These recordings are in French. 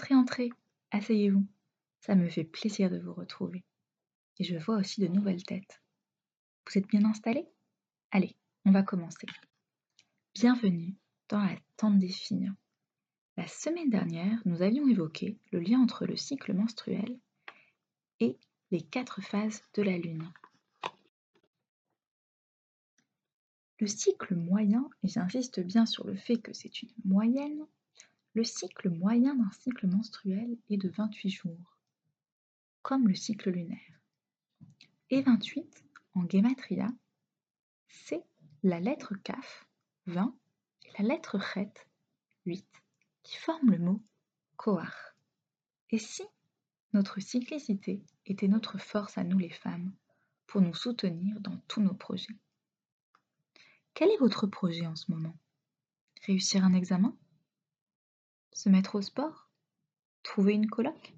entrez, entrez, asseyez-vous. Ça me fait plaisir de vous retrouver. Et je vois aussi de nouvelles têtes. Vous êtes bien installés? Allez, on va commencer. Bienvenue dans la tente des filles. La semaine dernière, nous avions évoqué le lien entre le cycle menstruel et les quatre phases de la Lune. Le cycle moyen, et j'insiste bien sur le fait que c'est une moyenne, le cycle moyen d'un cycle menstruel est de 28 jours, comme le cycle lunaire. Et 28, en gematria, c'est la lettre Kaf, 20, et la lettre Chet, 8, qui forment le mot Koar. Et si notre cyclicité était notre force à nous les femmes pour nous soutenir dans tous nos projets? Quel est votre projet en ce moment? Réussir un examen? Se mettre au sport Trouver une coloc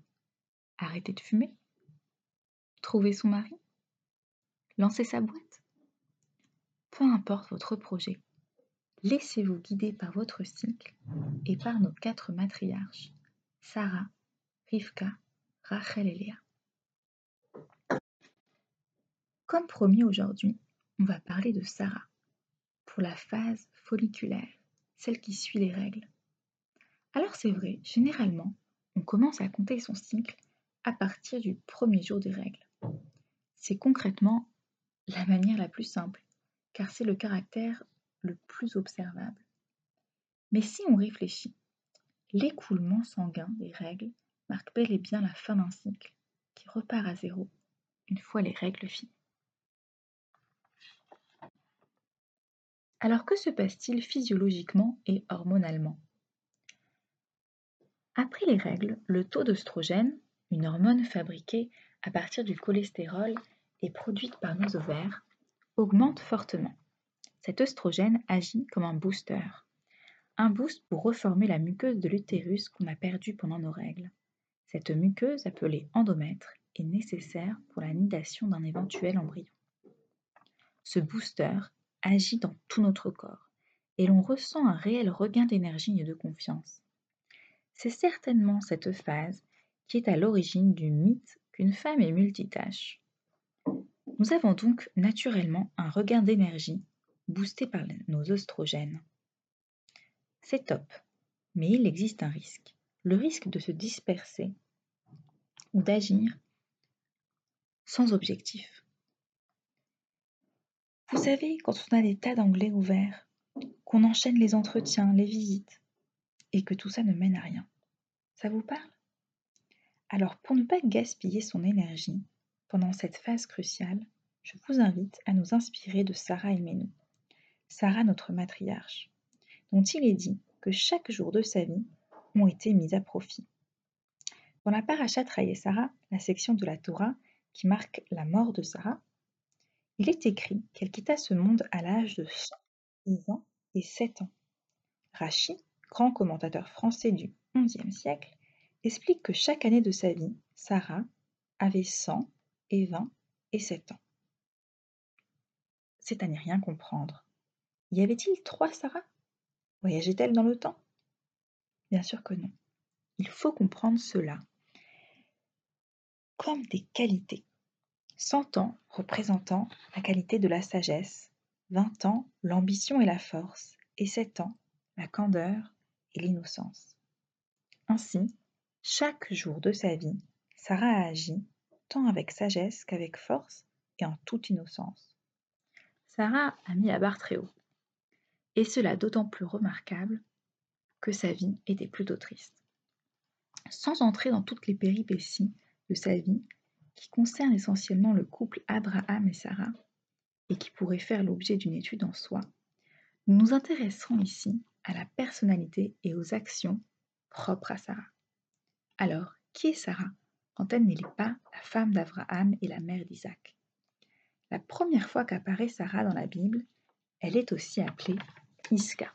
Arrêter de fumer Trouver son mari Lancer sa boîte Peu importe votre projet, laissez-vous guider par votre cycle et par nos quatre matriarches, Sarah, Rivka, Rachel et Léa. Comme promis aujourd'hui, on va parler de Sarah pour la phase folliculaire, celle qui suit les règles. Alors c'est vrai, généralement, on commence à compter son cycle à partir du premier jour des règles. C'est concrètement la manière la plus simple, car c'est le caractère le plus observable. Mais si on réfléchit, l'écoulement sanguin des règles marque bel et bien la fin d'un cycle, qui repart à zéro une fois les règles finies. Alors que se passe-t-il physiologiquement et hormonalement? Après les règles, le taux d'œstrogène, une hormone fabriquée à partir du cholestérol et produite par nos ovaires, augmente fortement. Cet œstrogène agit comme un booster, un boost pour reformer la muqueuse de l'utérus qu'on a perdue pendant nos règles. Cette muqueuse, appelée endomètre, est nécessaire pour la nidation d'un éventuel embryon. Ce booster agit dans tout notre corps et l'on ressent un réel regain d'énergie et de confiance. C'est certainement cette phase qui est à l'origine du mythe qu'une femme est multitâche. Nous avons donc naturellement un regain d'énergie boosté par nos oestrogènes. C'est top, mais il existe un risque, le risque de se disperser ou d'agir sans objectif. Vous savez, quand on a des tas d'anglais ouverts, qu'on enchaîne les entretiens, les visites, et que tout ça ne mène à rien. Ça vous parle? Alors pour ne pas gaspiller son énergie pendant cette phase cruciale, je vous invite à nous inspirer de Sarah Menou. Sarah notre matriarche, dont il est dit que chaque jour de sa vie ont été mis à profit. Dans la Parashat Sarah, la section de la Torah qui marque la mort de Sarah, il est écrit qu'elle quitta ce monde à l'âge de 110 ans et 7 ans. Rachi, grand commentateur français du XIe siècle, explique que chaque année de sa vie, Sarah avait 100 et 20 et 7 ans. C'est à n'y rien comprendre. Y avait-il trois Sarah? Voyageait-elle dans le temps? Bien sûr que non. Il faut comprendre cela comme des qualités. 100 ans représentant la qualité de la sagesse, 20 ans l'ambition et la force, et 7 ans la candeur l'innocence. Ainsi, chaque jour de sa vie, Sarah a agi tant avec sagesse qu'avec force et en toute innocence. Sarah a mis la barre très haut, et cela d'autant plus remarquable que sa vie était plutôt triste. Sans entrer dans toutes les péripéties de sa vie, qui concernent essentiellement le couple Abraham et Sarah, et qui pourraient faire l'objet d'une étude en soi, nous nous intéresserons ici à la personnalité et aux actions propres à Sarah. Alors, qui est Sarah quand elle n'est pas la femme d'Abraham et la mère d'Isaac? La première fois qu'apparaît Sarah dans la Bible, elle est aussi appelée Iska.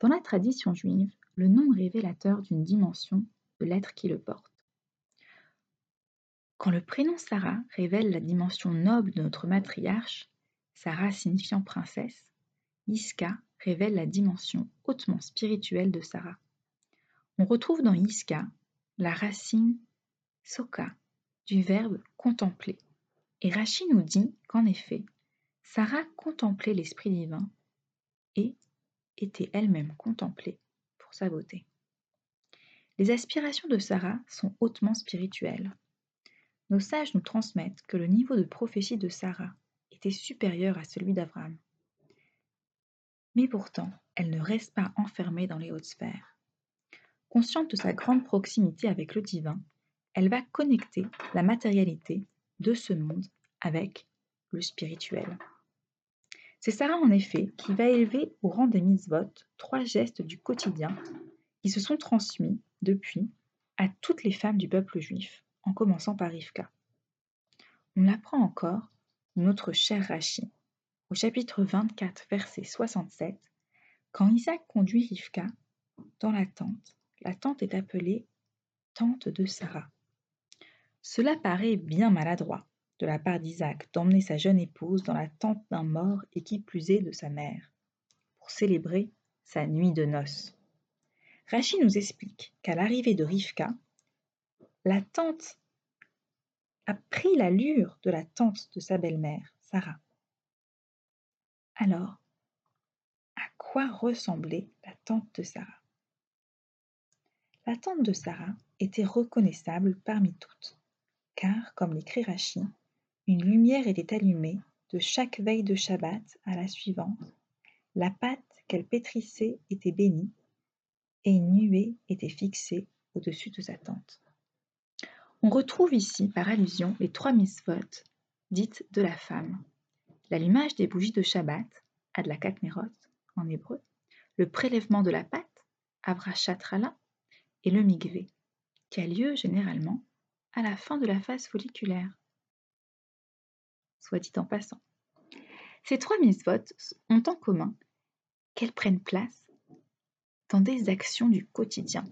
Dans la tradition juive, le nom révélateur d'une dimension de l'être qui le porte. Quand le prénom Sarah révèle la dimension noble de notre matriarche, Sarah signifiant princesse, Iska révèle la dimension hautement spirituelle de Sarah. On retrouve dans Iska la racine soka du verbe contempler. Et Rachid nous dit qu'en effet, Sarah contemplait l'Esprit divin et était elle-même contemplée pour sa beauté. Les aspirations de Sarah sont hautement spirituelles. Nos sages nous transmettent que le niveau de prophétie de Sarah était supérieur à celui d'Abraham. Mais pourtant, elle ne reste pas enfermée dans les hautes sphères. Consciente de sa grande proximité avec le divin, elle va connecter la matérialité de ce monde avec le spirituel. C'est Sarah en effet qui va élever au rang des mitzvot trois gestes du quotidien qui se sont transmis depuis à toutes les femmes du peuple juif, en commençant par Rivka. On l'apprend encore notre cher Rachi, au chapitre 24, verset 67, quand Isaac conduit Rivka dans la tente, la tente est appelée tente de Sarah. Cela paraît bien maladroit de la part d'Isaac d'emmener sa jeune épouse dans la tente d'un mort et qui plus est de sa mère, pour célébrer sa nuit de noces. Rachid nous explique qu'à l'arrivée de Rivka, la tente a pris l'allure de la tante de sa belle-mère, Sarah. Alors, à quoi ressemblait la tante de Sarah? La tante de Sarah était reconnaissable parmi toutes, car, comme l'écrit Rachid, une lumière était allumée de chaque veille de Shabbat à la suivante, la pâte qu'elle pétrissait était bénie, et une nuée était fixée au-dessus de sa tente. On retrouve ici, par allusion, les trois misvot dites de la femme. L'allumage des bougies de Shabbat, Adlakat Nerot en hébreu, le prélèvement de la pâte, Avrachatrala, et le migvé, qui a lieu généralement à la fin de la phase folliculaire. Soit dit en passant. Ces trois misvot ont en commun qu'elles prennent place dans des actions du quotidien.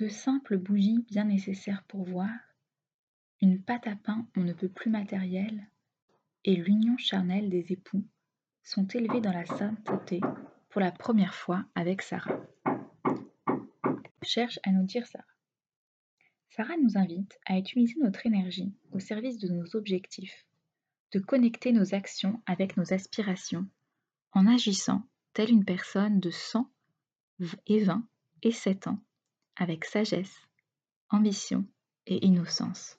De simples bougies bien nécessaires pour voir, une pâte à pain on ne peut plus matérielle, et l'union charnelle des époux sont élevés dans la sainteté pour la première fois avec Sarah. Cherche à nous dire Sarah. Sarah nous invite à utiliser notre énergie au service de nos objectifs, de connecter nos actions avec nos aspirations, en agissant telle une personne de 100 et 20 et 7 ans, avec sagesse, ambition et innocence.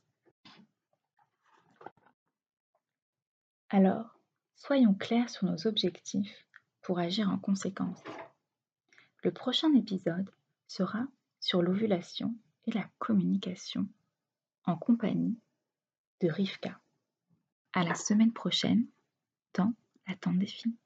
Alors, soyons clairs sur nos objectifs pour agir en conséquence. Le prochain épisode sera sur l'ovulation et la communication en compagnie de Rivka. À la semaine prochaine dans la tente des filles.